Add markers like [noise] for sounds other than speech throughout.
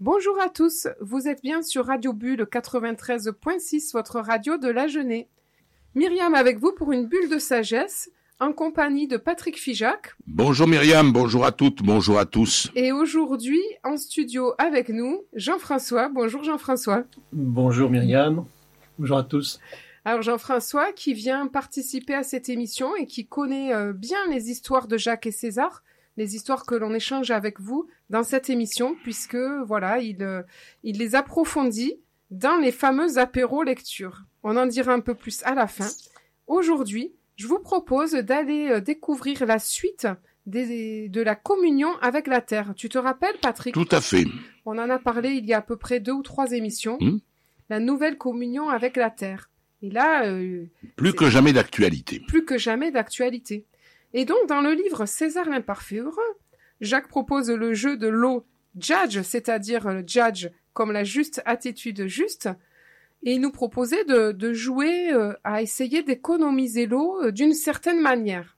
Bonjour à tous, vous êtes bien sur Radio Bulle 93.6, votre radio de la Genée. Myriam avec vous pour une bulle de sagesse, en compagnie de Patrick Fijac. Bonjour Myriam, bonjour à toutes, bonjour à tous. Et aujourd'hui, en studio avec nous, Jean-François. Bonjour Jean-François. Bonjour Myriam, bonjour à tous. Alors Jean-François qui vient participer à cette émission et qui connaît euh, bien les histoires de Jacques et César, les histoires que l'on échange avec vous dans cette émission, puisque voilà, il, euh, il les approfondit dans les fameux apéros lecture. On en dira un peu plus à la fin. Aujourd'hui, je vous propose d'aller euh, découvrir la suite des, de la communion avec la terre. Tu te rappelles, Patrick? Tout à fait. On en a parlé il y a à peu près deux ou trois émissions. Hmm? La nouvelle communion avec la terre. Et là, euh, Plus que jamais d'actualité. plus que jamais d'actualité. Et donc, dans le livre César l'imparfait heureux, Jacques propose le jeu de l'eau judge, c'est-à-dire le judge comme la juste attitude juste, et il nous proposait de, jouer euh, à essayer d'économiser l'eau euh, d'une certaine manière.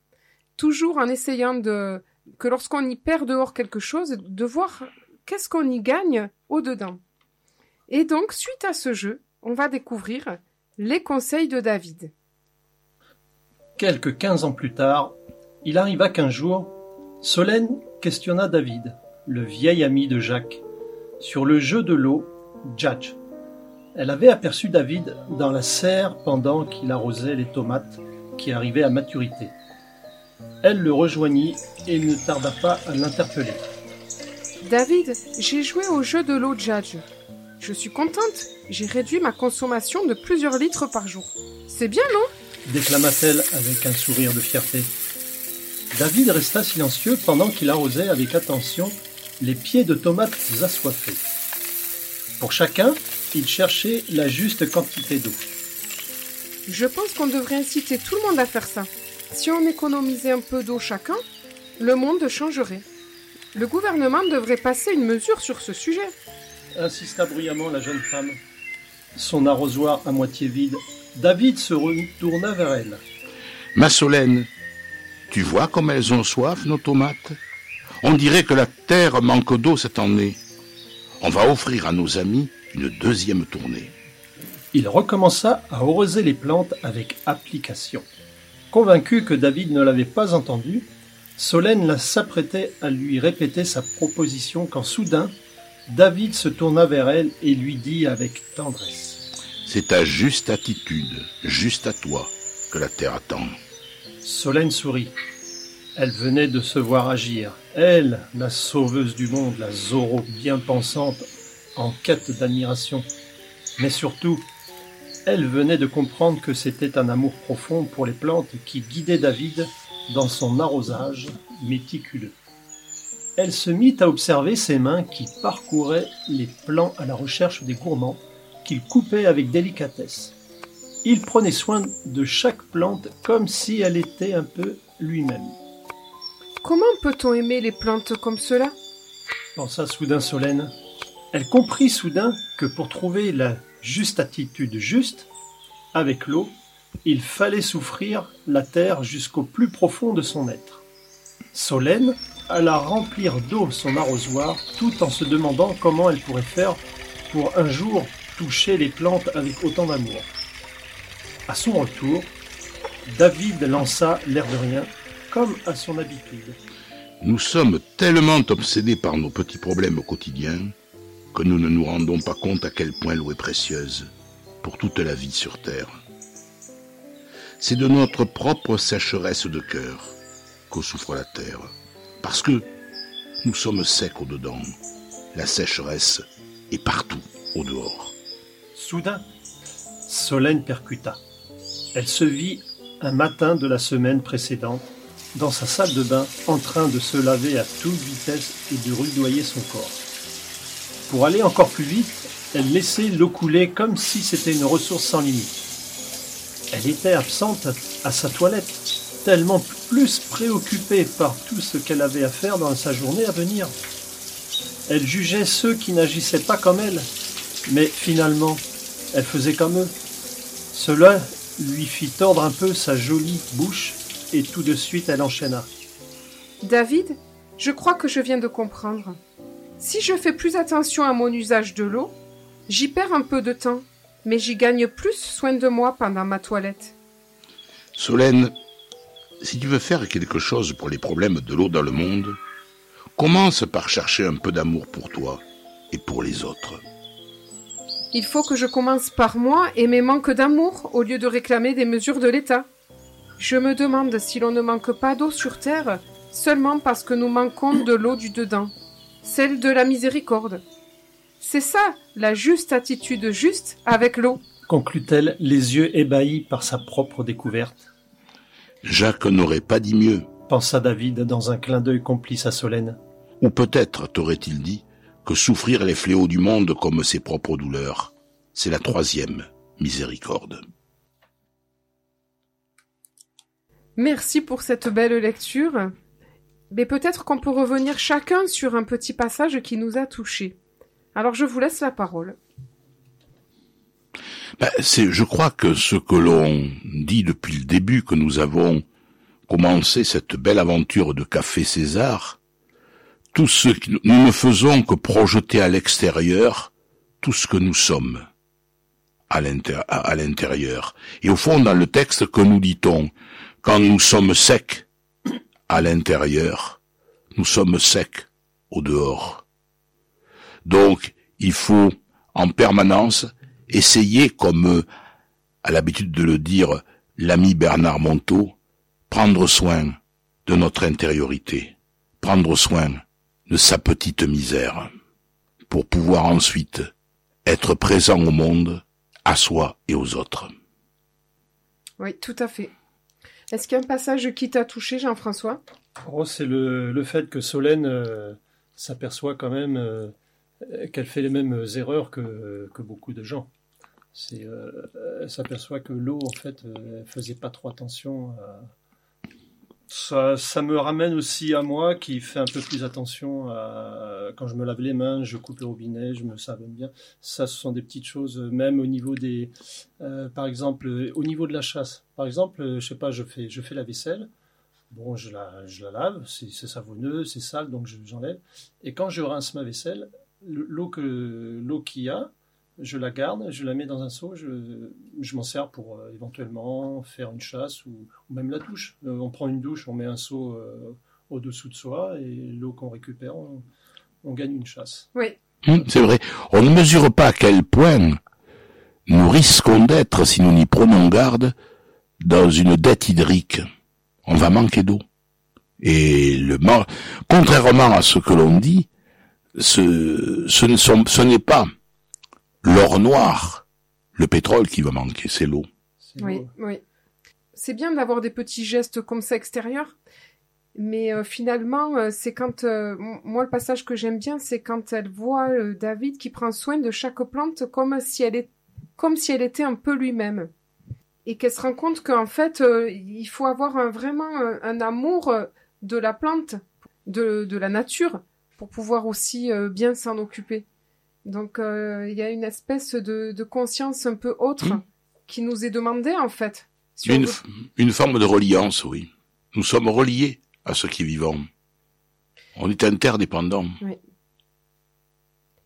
Toujours en essayant de, que lorsqu'on y perd dehors quelque chose, de voir qu'est-ce qu'on y gagne au-dedans. Et donc, suite à ce jeu, on va découvrir les conseils de David. Quelques quinze ans plus tard, il arriva qu'un jour, Solène questionna David, le vieil ami de Jacques, sur le jeu de l'eau Judge. Elle avait aperçu David dans la serre pendant qu'il arrosait les tomates qui arrivaient à maturité. Elle le rejoignit et ne tarda pas à l'interpeller. David, j'ai joué au jeu de l'eau Judge. Je suis contente. J'ai réduit ma consommation de plusieurs litres par jour. C'est bien, non? Déclama-t-elle avec un sourire de fierté. David resta silencieux pendant qu'il arrosait avec attention les pieds de tomates assoiffés. Pour chacun, il cherchait la juste quantité d'eau. Je pense qu'on devrait inciter tout le monde à faire ça. Si on économisait un peu d'eau chacun, le monde changerait. Le gouvernement devrait passer une mesure sur ce sujet. Insista bruyamment la jeune femme. Son arrosoir à moitié vide, David se retourna vers elle. Ma Solène, tu vois comme elles ont soif, nos tomates? On dirait que la terre manque d'eau cette année. On va offrir à nos amis une deuxième tournée. Il recommença à arroser les plantes avec application. Convaincu que David ne l'avait pas entendu, Solène s'apprêtait à lui répéter sa proposition quand soudain, David se tourna vers elle et lui dit avec tendresse. C'est ta juste attitude, juste à toi, que la terre attend. Solène sourit. Elle venait de se voir agir. Elle, la sauveuse du monde, la Zorro bien pensante, en quête d'admiration. Mais surtout, elle venait de comprendre que c'était un amour profond pour les plantes qui guidait David dans son arrosage méticuleux. Elle se mit à observer ses mains qui parcouraient les plants à la recherche des gourmands qu'il coupait avec délicatesse. Il prenait soin de chaque plante comme si elle était un peu lui-même. Comment peut-on aimer les plantes comme cela? Pensa soudain Solène. Elle comprit soudain que pour trouver la juste attitude juste, avec l'eau, il fallait souffrir la terre jusqu'au plus profond de son être. Solène alla remplir d'eau son arrosoir tout en se demandant comment elle pourrait faire pour un jour toucher les plantes avec autant d'amour. À son retour, David lança l'air de rien, comme à son habitude. Nous sommes tellement obsédés par nos petits problèmes au quotidien que nous ne nous rendons pas compte à quel point l'eau est précieuse pour toute la vie sur Terre. C'est de notre propre sécheresse de cœur qu'en souffre la Terre, parce que nous sommes secs au-dedans. La sécheresse est partout au dehors. Soudain, Solène percuta. Elle se vit un matin de la semaine précédente dans sa salle de bain en train de se laver à toute vitesse et de rudoyer son corps. Pour aller encore plus vite, elle laissait l'eau couler comme si c'était une ressource sans limite. Elle était absente à sa toilette, tellement plus préoccupée par tout ce qu'elle avait à faire dans sa journée à venir. Elle jugeait ceux qui n'agissaient pas comme elle, mais finalement, elle faisait comme eux. Cela lui fit tordre un peu sa jolie bouche et tout de suite elle enchaîna. David, je crois que je viens de comprendre. Si je fais plus attention à mon usage de l'eau, j'y perds un peu de temps, mais j'y gagne plus soin de moi pendant ma toilette. Solène, si tu veux faire quelque chose pour les problèmes de l'eau dans le monde, commence par chercher un peu d'amour pour toi et pour les autres. Il faut que je commence par moi et mes manques d'amour au lieu de réclamer des mesures de l'État. Je me demande si l'on ne manque pas d'eau sur Terre seulement parce que nous manquons de l'eau du dedans, celle de la miséricorde. C'est ça, la juste attitude juste avec l'eau. Conclut-elle, les yeux ébahis par sa propre découverte. Jacques n'aurait pas dit mieux. Pensa David dans un clin d'œil complice à Solène. Ou peut-être, t'aurait-il dit, que souffrir les fléaux du monde comme ses propres douleurs, c'est la troisième miséricorde. Merci pour cette belle lecture. Mais peut-être qu'on peut revenir chacun sur un petit passage qui nous a touchés. Alors je vous laisse la parole. Ben, c'est, je crois que ce que l'on dit depuis le début que nous avons commencé cette belle aventure de Café César, tout ce que nous ne faisons que projeter à l'extérieur tout ce que nous sommes à l'intérieur. Et au fond, dans le texte, que nous dit-on Quand nous sommes secs à l'intérieur, nous sommes secs au dehors. Donc, il faut en permanence essayer, comme a l'habitude de le dire l'ami Bernard Monteau, prendre soin de notre intériorité, prendre soin de sa petite misère, pour pouvoir ensuite être présent au monde, à soi et aux autres. Oui, tout à fait. Est-ce qu'il y a un passage qui t'a touché, Jean-François? Oh, C'est le, fait que Solène euh, s'aperçoit quand même euh, qu'elle fait les mêmes erreurs que, que beaucoup de gens. C'est, euh, elle s'aperçoit que l'eau, en fait, elle faisait pas trop attention à, ça, me ramène aussi à moi qui fais un peu plus attention à, quand je me lave les mains, je coupe le robinet, je me savonne bien. Ça, ce sont des petites choses, même au niveau des, euh, par exemple, au niveau de la chasse. Par exemple, je sais pas, je fais, je fais la vaisselle. Bon, je la, je la lave, c'est savonneux, c'est sale, donc j'enlève. Et quand je rince ma vaisselle, l'eau l'eau qu'il y a, je la garde, je la mets dans un seau, je, je m'en sers pour euh, éventuellement faire une chasse ou, même la douche. Euh, on prend une douche, on met un seau euh, au-dessous de soi et l'eau qu'on récupère, on, gagne une chasse. Oui. Hum, c'est vrai. On ne mesure pas à quel point nous risquons d'être, si nous n'y prenons garde, dans une dette hydrique. On va manquer d'eau. Et le contrairement à ce que l'on dit, ce, ce, ce n'est pas l'or noir, le pétrole qui va manquer, c'est l'eau. Oui, oui. C'est bien d'avoir des petits gestes comme ça extérieurs, mais euh, finalement, euh, c'est quand euh, moi le passage que j'aime bien, c'est quand elle voit David qui prend soin de chaque plante comme si elle est comme si elle était un peu lui-même, et qu'elle se rend compte qu'en fait, il faut avoir vraiment un, amour de la plante, de, de la nature, pour pouvoir aussi bien s'en occuper. Donc euh, il y a une espèce de, conscience un peu autre hmm. qui nous est demandée en fait. une, une forme de reliance, oui. Nous sommes reliés à ce qui vivons. On est interdépendants. Oui.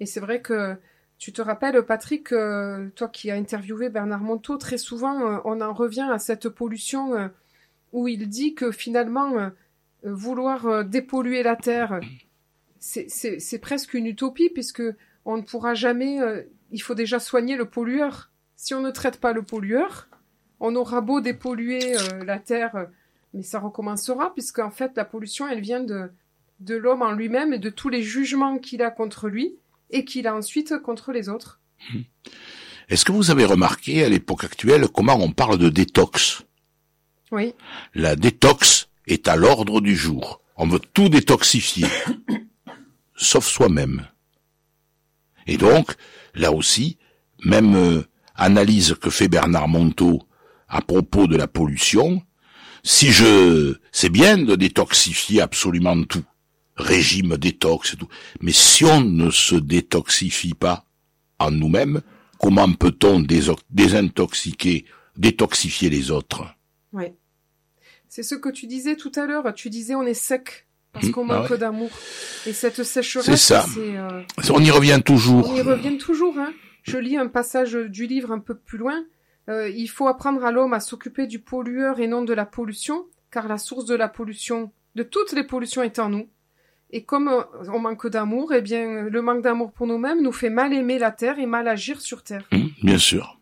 Et c'est vrai que tu te rappelles, Patrick, euh, toi qui as interviewé Bernard Monteau, très souvent euh, on en revient à cette pollution où il dit que finalement vouloir dépolluer la terre, c'est presque une utopie puisque on ne pourra jamais. Euh, il faut déjà soigner le pollueur. Si on ne traite pas le pollueur, on aura beau dépolluer euh, la terre, euh, mais ça recommencera puisqu'en fait la pollution elle vient de de l'homme en lui-même et de tous les jugements qu'il a contre lui et qu'il a ensuite contre les autres. [laughs] Est-ce que vous avez remarqué à l'époque actuelle comment on parle de détox? Oui. La détox est à l'ordre du jour. On veut tout détoxifier, [coughs] sauf soi-même. Et donc, là aussi, même euh, analyse que fait Bernard Monteau à propos de la pollution, si je, c'est bien de détoxifier absolument tout, régime détox et tout, mais si on ne se détoxifie pas en nous-mêmes, comment peut-on désintoxiquer, détoxifier les autres? Oui. C'est ce que tu disais tout à l'heure, tu disais on est sec parce Mmh, qu'on ah manque ouais. d'amour. Et cette sécheresse, C'est ça. euh, On y revient toujours. on y revient toujours. Hein. Je lis un passage du livre un peu plus loin. Euh, il faut apprendre à l'homme à s'occuper du pollueur et non de la pollution, car la source de la pollution, de toutes les pollutions est en nous. Et comme euh, on manque d'amour, eh bien, le manque d'amour pour nous-mêmes nous fait mal aimer la terre et mal agir sur terre. Hum, bien sûr.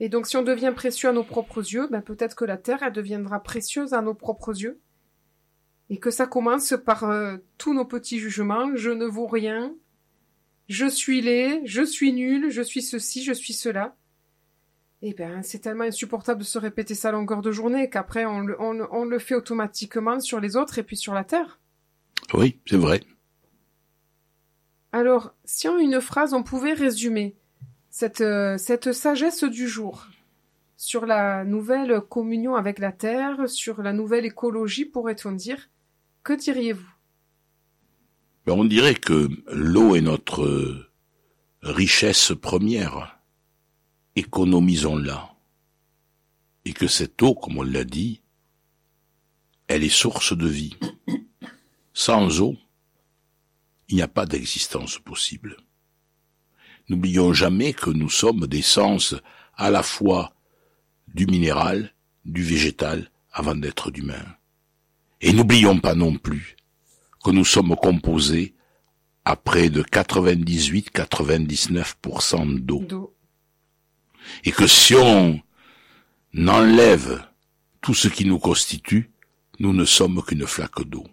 Et donc, si on devient précieux à nos propres yeux, ben peut-être que la terre, elle deviendra précieuse à nos propres yeux. Et que ça commence par euh, tous nos petits jugements. Je ne vaux rien. Je suis laid. Je suis nul. Je suis ceci. Je suis cela. Et ben, c'est tellement insupportable de se répéter ça à longueur de journée qu'après, on le, on, le- on le fait automatiquement sur les autres et puis sur la terre. Oui, c'est vrai. Alors, si en une phrase on pouvait résumer cette, euh, cette sagesse du jour sur la nouvelle communion avec la Terre, sur la nouvelle écologie, pourrait-on dire, que diriez-vous? Ben, on dirait que l'eau est notre euh, richesse première. Économisons-la. Et que cette eau, comme on l'a dit, elle est source de vie. Sans eau, il n'y a pas d'existence possible. N'oublions jamais que nous sommes des sens à la fois du minéral, du végétal, avant d'être d'humain. Et n'oublions pas non plus que nous sommes composés à près de 98-99% d'eau. d'eau Et que si on enlève tout ce qui nous constitue, nous ne sommes qu'une flaque d'eau.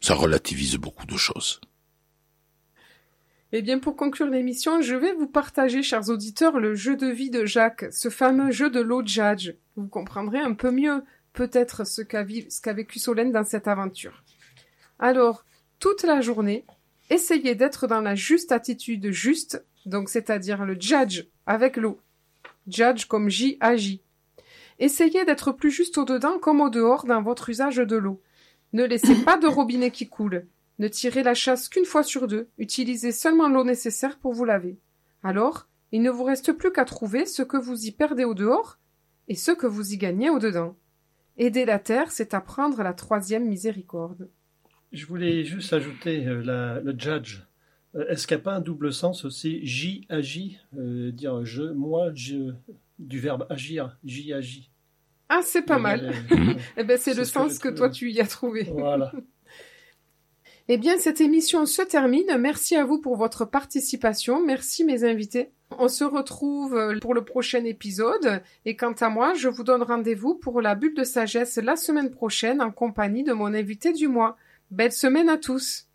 Ça relativise beaucoup de choses. Eh bien, pour conclure l'émission, je vais vous partager, chers auditeurs, le jeu de vie de Jacques, ce fameux jeu de l'eau Judge. Vous comprendrez un peu mieux, peut-être, ce qu'a vécu Solène dans cette aventure. Alors, toute la journée, essayez d'être dans la juste attitude juste, donc c'est-à-dire le judge avec l'eau. Judge comme J-A-J. Essayez d'être plus juste au dedans comme au dehors dans votre usage de l'eau. Ne laissez pas de robinet qui coule. Ne tirez la chasse qu'une fois sur deux, utilisez seulement l'eau nécessaire pour vous laver. Alors, il ne vous reste plus qu'à trouver ce que vous y perdez au dehors et ce que vous y gagnez au dedans. Aider la terre, c'est apprendre la troisième miséricorde. Je voulais juste ajouter euh, la- le judge. Euh, Est-ce qu'il n'y a pas un double sens aussi? J agit, euh, dire je, moi, je, du verbe agir, j'y agis. Ah, c'est pas mal. Euh, [laughs] Eh ben, c'est le ce que sens que trouvé. toi tu y as trouvé. voilà. Eh bien, cette émission se termine. Merci à vous pour votre participation. Merci mes invités. On se retrouve euh, pour le prochain épisode. Et quant à moi, je vous donne rendez-vous pour la bulle de sagesse la semaine prochaine en compagnie de mon invité du mois. Belle semaine à tous.